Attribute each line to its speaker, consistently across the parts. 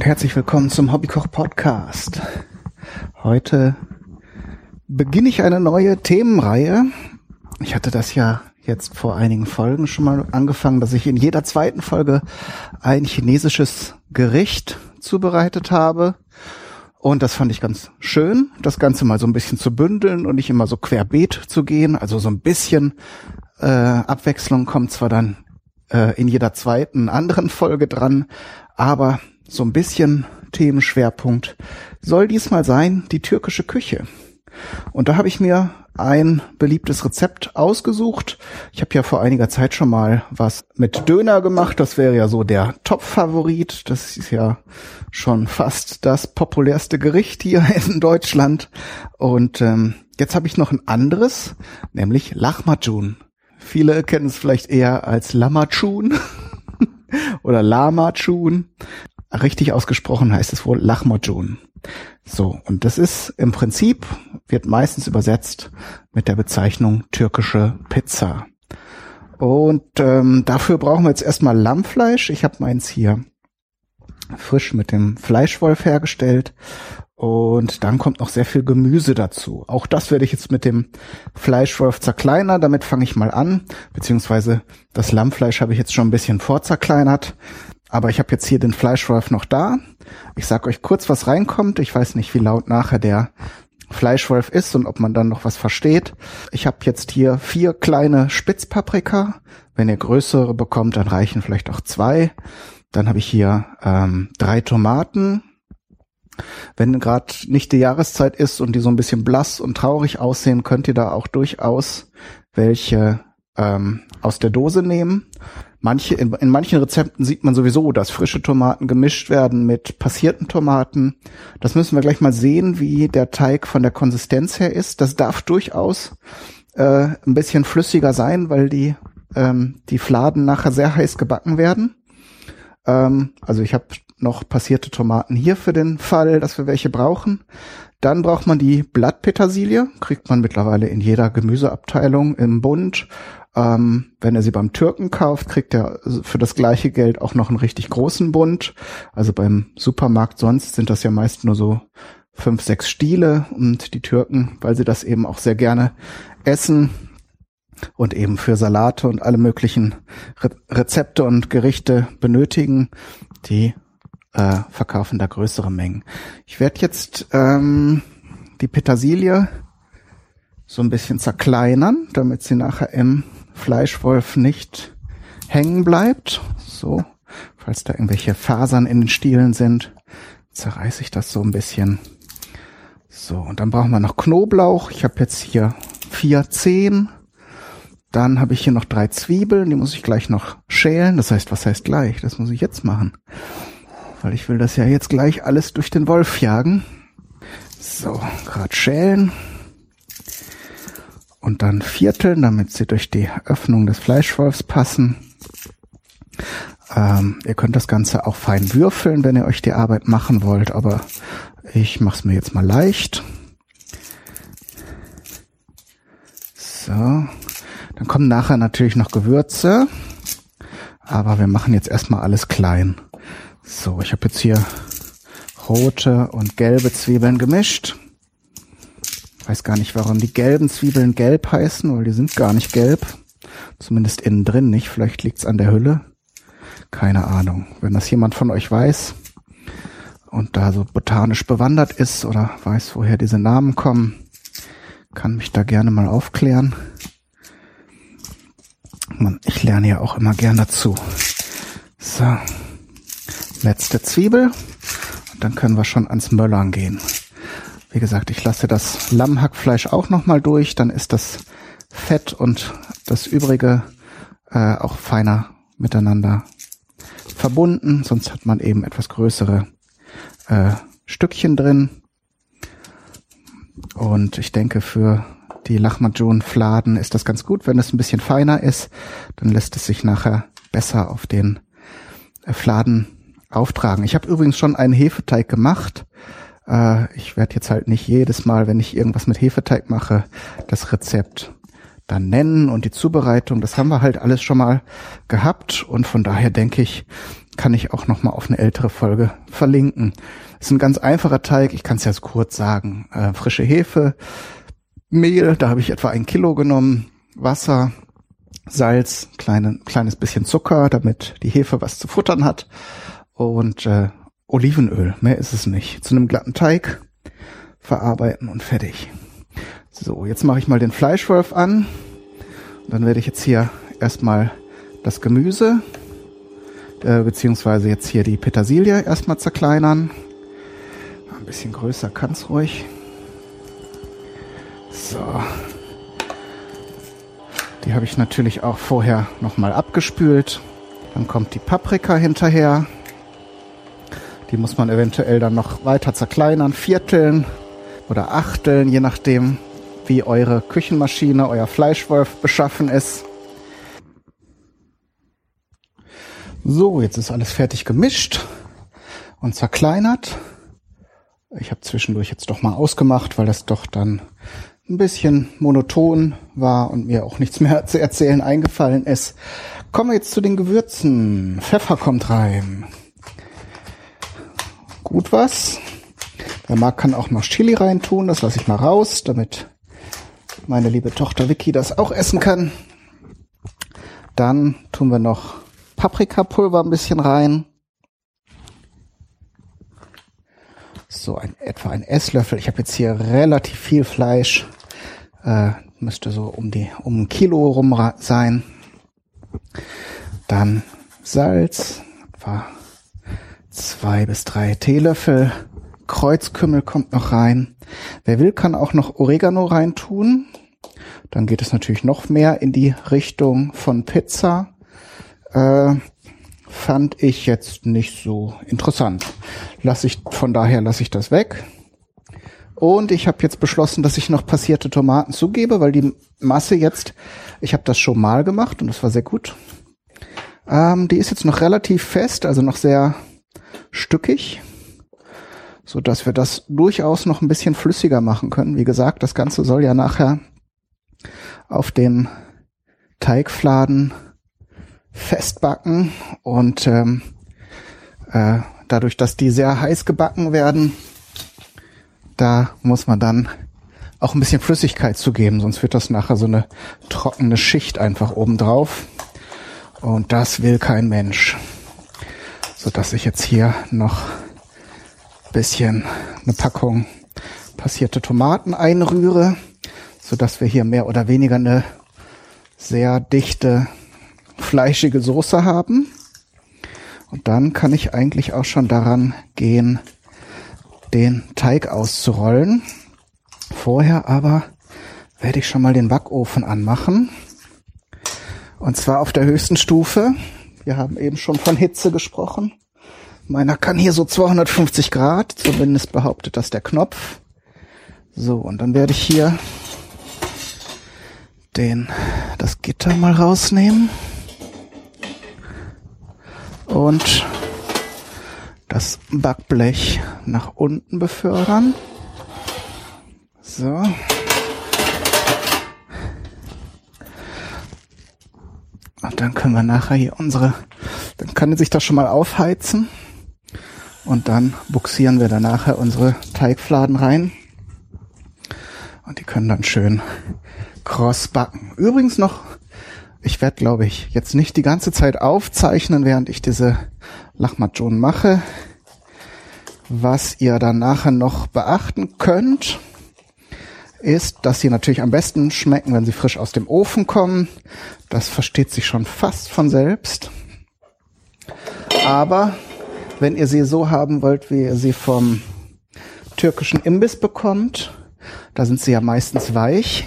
Speaker 1: herzlich willkommen zum Hobbykoch Podcast. Heute beginne ich eine neue Themenreihe. Ich hatte das ja jetzt vor einigen Folgen schon mal angefangen, dass ich in jeder zweiten Folge ein chinesisches Gericht zubereitet habe. Und das fand ich ganz schön, das Ganze mal so ein bisschen zu bündeln und nicht immer so querbeet zu gehen. Also so ein bisschen äh, Abwechslung kommt zwar dann äh, in jeder zweiten anderen Folge dran, aber so ein bisschen Themenschwerpunkt soll diesmal sein die türkische Küche. Und da habe ich mir ein beliebtes Rezept ausgesucht. Ich habe ja vor einiger Zeit schon mal was mit Döner gemacht. Das wäre ja so der Top-Favorit. Das ist ja schon fast das populärste Gericht hier in Deutschland. Und ähm, jetzt habe ich noch ein anderes, nämlich Lachmajun. Viele kennen es vielleicht eher als Lamachun oder Lamachun. Richtig ausgesprochen heißt es wohl Lachmajun. So, und das ist im Prinzip, wird meistens übersetzt mit der Bezeichnung türkische Pizza. Und ähm, dafür brauchen wir jetzt erstmal Lammfleisch. Ich habe meins hier frisch mit dem Fleischwolf hergestellt. Und dann kommt noch sehr viel Gemüse dazu. Auch das werde ich jetzt mit dem Fleischwolf zerkleinern. Damit fange ich mal an. Beziehungsweise das Lammfleisch habe ich jetzt schon ein bisschen vorzerkleinert. Aber ich habe jetzt hier den Fleischwolf noch da. Ich sag euch kurz, was reinkommt. Ich weiß nicht, wie laut nachher der Fleischwolf ist und ob man dann noch was versteht. Ich habe jetzt hier vier kleine Spitzpaprika. Wenn ihr größere bekommt, dann reichen vielleicht auch zwei. Dann habe ich hier ähm, drei Tomaten. Wenn gerade nicht die Jahreszeit ist und die so ein bisschen blass und traurig aussehen, könnt ihr da auch durchaus welche ähm, aus der Dose nehmen. Manche, in, in manchen Rezepten sieht man sowieso, dass frische Tomaten gemischt werden mit passierten Tomaten. Das müssen wir gleich mal sehen, wie der Teig von der Konsistenz her ist. Das darf durchaus äh, ein bisschen flüssiger sein, weil die, ähm, die Fladen nachher sehr heiß gebacken werden. Ähm, also ich habe noch passierte Tomaten hier für den Fall, dass wir welche brauchen. Dann braucht man die Blattpetersilie, kriegt man mittlerweile in jeder Gemüseabteilung im Bund ähm, wenn er sie beim Türken kauft, kriegt er für das gleiche Geld auch noch einen richtig großen Bund. Also beim Supermarkt sonst sind das ja meist nur so fünf, sechs Stiele und die Türken, weil sie das eben auch sehr gerne essen und eben für Salate und alle möglichen Re Rezepte und Gerichte benötigen, die äh, verkaufen da größere Mengen. Ich werde jetzt ähm, die Petersilie so ein bisschen zerkleinern, damit sie nachher im Fleischwolf nicht hängen bleibt. So, falls da irgendwelche Fasern in den Stielen sind, zerreiße ich das so ein bisschen. So, und dann brauchen wir noch Knoblauch. Ich habe jetzt hier vier Zehen. Dann habe ich hier noch drei Zwiebeln, die muss ich gleich noch schälen. Das heißt, was heißt gleich? Das muss ich jetzt machen. Weil ich will das ja jetzt gleich alles durch den Wolf jagen. So, gerade schälen und dann vierteln, damit sie durch die Öffnung des Fleischwolfs passen. Ähm, ihr könnt das Ganze auch fein würfeln, wenn ihr euch die Arbeit machen wollt, aber ich mache es mir jetzt mal leicht. So, dann kommen nachher natürlich noch Gewürze, aber wir machen jetzt erstmal alles klein. So, ich habe jetzt hier rote und gelbe Zwiebeln gemischt. Weiß gar nicht, warum die gelben Zwiebeln gelb heißen, weil die sind gar nicht gelb. Zumindest innen drin nicht. Vielleicht liegt's an der Hülle. Keine Ahnung. Wenn das jemand von euch weiß und da so botanisch bewandert ist oder weiß, woher diese Namen kommen, kann mich da gerne mal aufklären. Man, ich lerne ja auch immer gern dazu. So. Letzte Zwiebel. Und dann können wir schon ans Möllern gehen. Wie gesagt, ich lasse das Lammhackfleisch auch nochmal durch, dann ist das Fett und das übrige äh, auch feiner miteinander verbunden, sonst hat man eben etwas größere äh, Stückchen drin. Und ich denke, für die Lahmacun-Fladen ist das ganz gut. Wenn es ein bisschen feiner ist, dann lässt es sich nachher besser auf den äh, Fladen auftragen. Ich habe übrigens schon einen Hefeteig gemacht. Äh, ich werde jetzt halt nicht jedes Mal, wenn ich irgendwas mit Hefeteig mache, das Rezept dann nennen und die Zubereitung, das haben wir halt alles schon mal gehabt und von daher denke ich, kann ich auch noch mal auf eine ältere Folge verlinken. Ist ein ganz einfacher Teig, ich kann es jetzt kurz sagen. Äh, frische Hefe, Mehl, da habe ich etwa ein Kilo genommen, Wasser, Salz, kleine, kleines bisschen Zucker, damit die Hefe was zu futtern hat und äh, Olivenöl, mehr ist es nicht. Zu einem glatten Teig verarbeiten und fertig. So, jetzt mache ich mal den Fleischwolf an. Dann werde ich jetzt hier erstmal das Gemüse, äh, beziehungsweise jetzt hier die Petersilie erstmal zerkleinern. Ein bisschen größer kann's ruhig. So. Die habe ich natürlich auch vorher nochmal abgespült. Dann kommt die Paprika hinterher. Die muss man eventuell dann noch weiter zerkleinern, vierteln oder achteln, je nachdem, wie eure Küchenmaschine, euer Fleischwolf beschaffen ist. So, jetzt ist alles fertig gemischt und zerkleinert. Ich habe zwischendurch jetzt doch mal ausgemacht, weil das doch dann ein bisschen monoton war und mir auch nichts mehr zu erzählen eingefallen ist. Kommen wir jetzt zu den Gewürzen. Pfeffer kommt rein. Gut was. Wer mag, kann auch noch Chili reintun. Das lasse ich mal raus, damit meine liebe Tochter Vicky das auch essen kann. Dann tun wir noch Paprikapulver ein bisschen rein. So ein, etwa ein Esslöffel. Ich habe jetzt hier relativ viel Fleisch. Äh, müsste so um die um ein Kilo rum sein. Dann Salz, etwa zwei bis drei Teelöffel. Kreuzkümmel kommt noch rein. Wer will, kann auch noch Oregano reintun. Dann geht es natürlich noch mehr in die Richtung von Pizza. Äh, fand ich jetzt nicht so interessant. Lass ich, von daher lasse ich das weg. Und ich habe jetzt beschlossen, dass ich noch passierte Tomaten zugebe, weil die Masse jetzt, ich habe das schon mal gemacht und das war sehr gut. Ähm, die ist jetzt noch relativ fest, also noch sehr stückig so dass wir das durchaus noch ein bisschen flüssiger machen können. Wie gesagt, das Ganze soll ja nachher auf dem Teigfladen festbacken und ähm, äh, dadurch, dass die sehr heiß gebacken werden, da muss man dann auch ein bisschen Flüssigkeit zugeben, sonst wird das nachher so eine trockene Schicht einfach oben drauf. Und das will kein Mensch. So dass ich jetzt hier noch bisschen eine Packung passierte Tomaten einrühre, so dass wir hier mehr oder weniger eine sehr dichte, fleischige Soße haben. Und dann kann ich eigentlich auch schon daran gehen, den Teig auszurollen. Vorher aber werde ich schon mal den Backofen anmachen. Und zwar auf der höchsten Stufe. Wir haben eben schon von Hitze gesprochen. Meiner kann hier so 250 Grad, zumindest behauptet das der Knopf. So, und dann werde ich hier den, das Gitter mal rausnehmen. Und das Backblech nach unten befördern. So. Und dann können wir nachher hier unsere, dann kann sich das schon mal aufheizen. Und dann buxieren wir dann nachher unsere Teigfladen rein. Und die können dann schön cross backen. Übrigens noch, ich werde, glaube ich, jetzt nicht die ganze Zeit aufzeichnen, während ich diese Lachmatjon mache. Was ihr dann nachher noch beachten könnt, ist, dass sie natürlich am besten schmecken, wenn sie frisch aus dem Ofen kommen. Das versteht sich schon fast von selbst. Aber wenn ihr sie so haben wollt, wie ihr sie vom türkischen Imbiss bekommt, da sind sie ja meistens weich,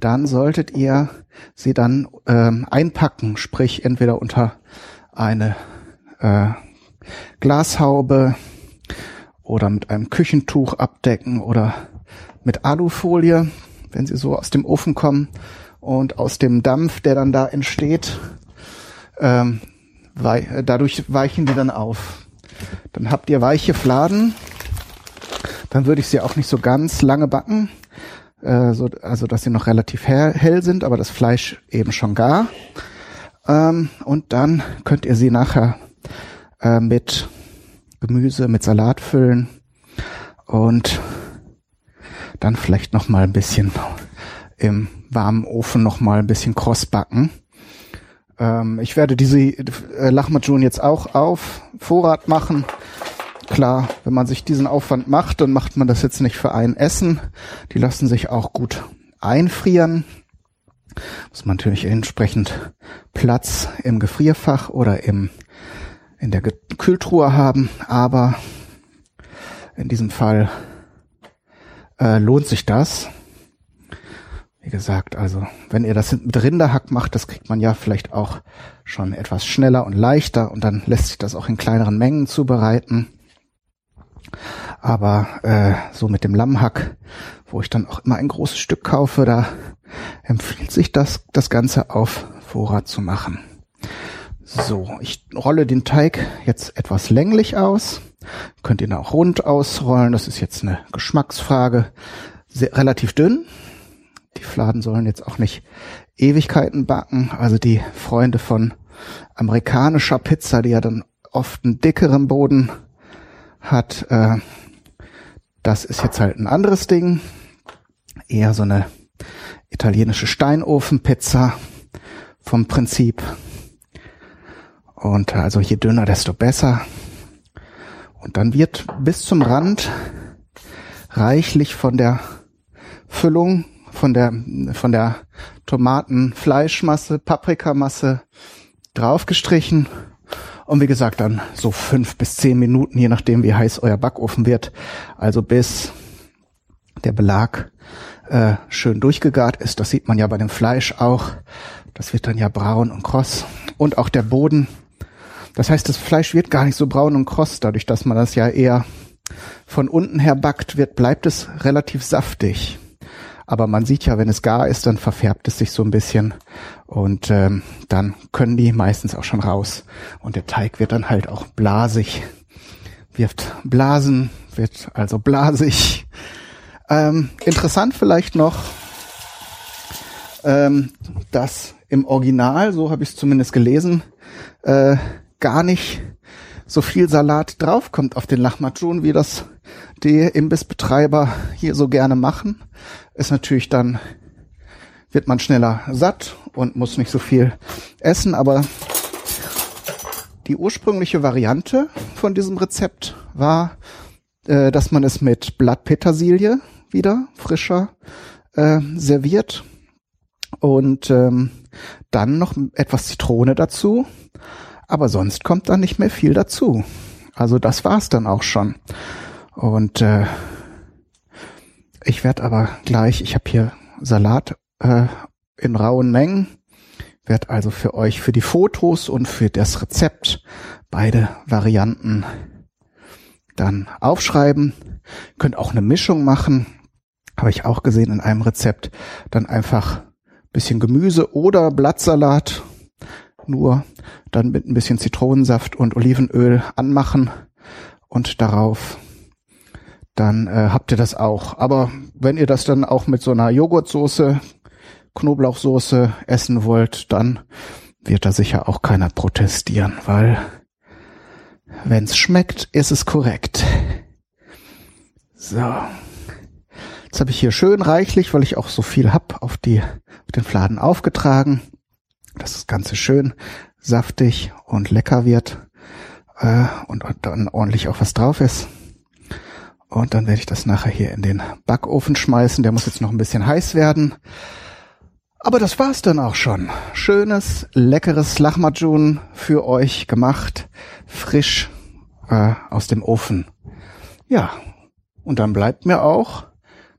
Speaker 1: dann solltet ihr sie dann ähm, einpacken, sprich entweder unter eine äh, Glashaube oder mit einem Küchentuch abdecken oder mit Alufolie, wenn sie so aus dem Ofen kommen und aus dem Dampf, der dann da entsteht, ähm, wei dadurch weichen die dann auf. Dann habt ihr weiche Fladen. Dann würde ich sie auch nicht so ganz lange backen. äh, so, also dass sie noch relativ hell, sind, aber das Fleisch eben schon gar. Ähm, und dann könnt ihr sie nachher äh, mit Gemüse, mit Salat füllen und dann vielleicht noch mal ein bisschen im warmen Ofen noch mal ein bisschen kross backen. Ähm, ich werde diese äh, Lahmacun jetzt auch auf Vorrat machen. Klar, wenn man sich diesen Aufwand macht, dann macht man das jetzt nicht für ein Essen. Die lassen sich auch gut einfrieren. Muss man natürlich entsprechend Platz im Gefrierfach oder im, in der Kühltruhe haben. Aber in diesem Fall äh, lohnt sich das. Wie gesagt, also wenn ihr das mit Rinderhack macht, das kriegt man ja vielleicht auch schon etwas schneller und leichter und dann lässt sich das auch in kleineren Mengen zubereiten. Aber äh, so mit dem Lammhack, wo ich dann auch immer ein großes Stück kaufe, da empfiehlt sich das, das Ganze auf Vorrat zu machen. So, ich rolle den Teig jetzt etwas länglich aus. Könnt ihn auch rund ausrollen. Das ist jetzt eine Geschmacksfrage. Sehr, relativ dünn, die Fladen sollen jetzt auch nicht Ewigkeiten backen. Also die Freunde von amerikanischer Pizza, die ja dann oft einen dickeren Boden hat, äh, das ist jetzt halt ein anderes Ding. Eher so eine italienische Steinofenpizza vom Prinzip. Und also je dünner, desto besser. Und dann wird bis zum Rand reichlich von der Füllung von der, von der Tomatenfleischmasse, Paprikamasse draufgestrichen. Und wie gesagt, dann so fünf bis zehn Minuten, je nachdem, wie heiß euer Backofen wird. Also bis der Belag äh, schön durchgegart ist. Das sieht man ja bei dem Fleisch auch. Das wird dann ja braun und kross. Und auch der Boden. Das heißt, das Fleisch wird gar nicht so braun und kross, dadurch, dass man das ja eher von unten her backt, wird, bleibt es relativ saftig. Aber man sieht ja, wenn es gar ist, dann verfärbt es sich so ein bisschen und ähm, dann können die meistens auch schon raus. Und der Teig wird dann halt auch blasig, wirft Blasen, wird also blasig. Ähm, interessant vielleicht noch, ähm, dass im Original, so habe ich es zumindest gelesen, äh, gar nicht so viel Salat draufkommt auf den Lahmacun, wie das die Imbissbetreiber hier so gerne machen ist natürlich dann, wird man schneller satt und muss nicht so viel essen, aber die ursprüngliche Variante von diesem Rezept war, äh, dass man es mit Blattpetersilie wieder frischer äh, serviert und ähm, dann noch etwas Zitrone dazu. Aber sonst kommt da nicht mehr viel dazu. Also das war's dann auch schon. Und äh, ich werde aber gleich, ich habe hier Salat äh, in rauen Mengen, werde also für euch für die Fotos und für das Rezept beide Varianten dann aufschreiben. Könnt auch eine Mischung machen, habe ich auch gesehen in einem Rezept. Dann einfach bisschen Gemüse oder Blattsalat nur dann mit ein bisschen Zitronensaft und Olivenöl anmachen und darauf dann äh, habt ihr das auch. Aber wenn ihr das dann auch mit so einer Joghurtsoße, Knoblauchsoße essen wollt, dann wird da sicher auch keiner protestieren, weil wenn's schmeckt, ist es korrekt. So. Jetzt habe ich hier schön reichlich, weil ich auch so viel hab, auf die auf den Fladen aufgetragen, dass das Ganze schön saftig und lecker wird äh, und, und dann ordentlich auch was drauf ist. Und dann werde ich das nachher hier in den Backofen schmeißen. Der muss jetzt noch ein bisschen heiß werden. Aber das war's dann auch schon. Schönes, leckeres Lahmacun für euch gemacht. Frisch äh, aus dem Ofen. Ja, und dann bleibt mir auch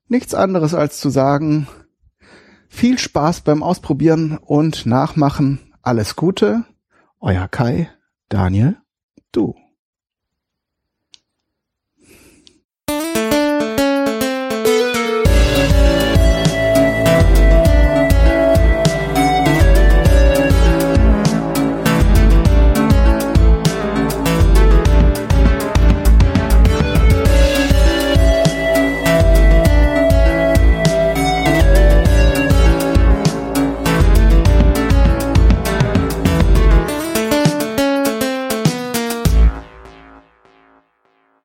Speaker 1: nichts anderes als zu sagen, viel Spaß beim Ausprobieren und Nachmachen. Alles Gute. Euer Kai, Daniel, du.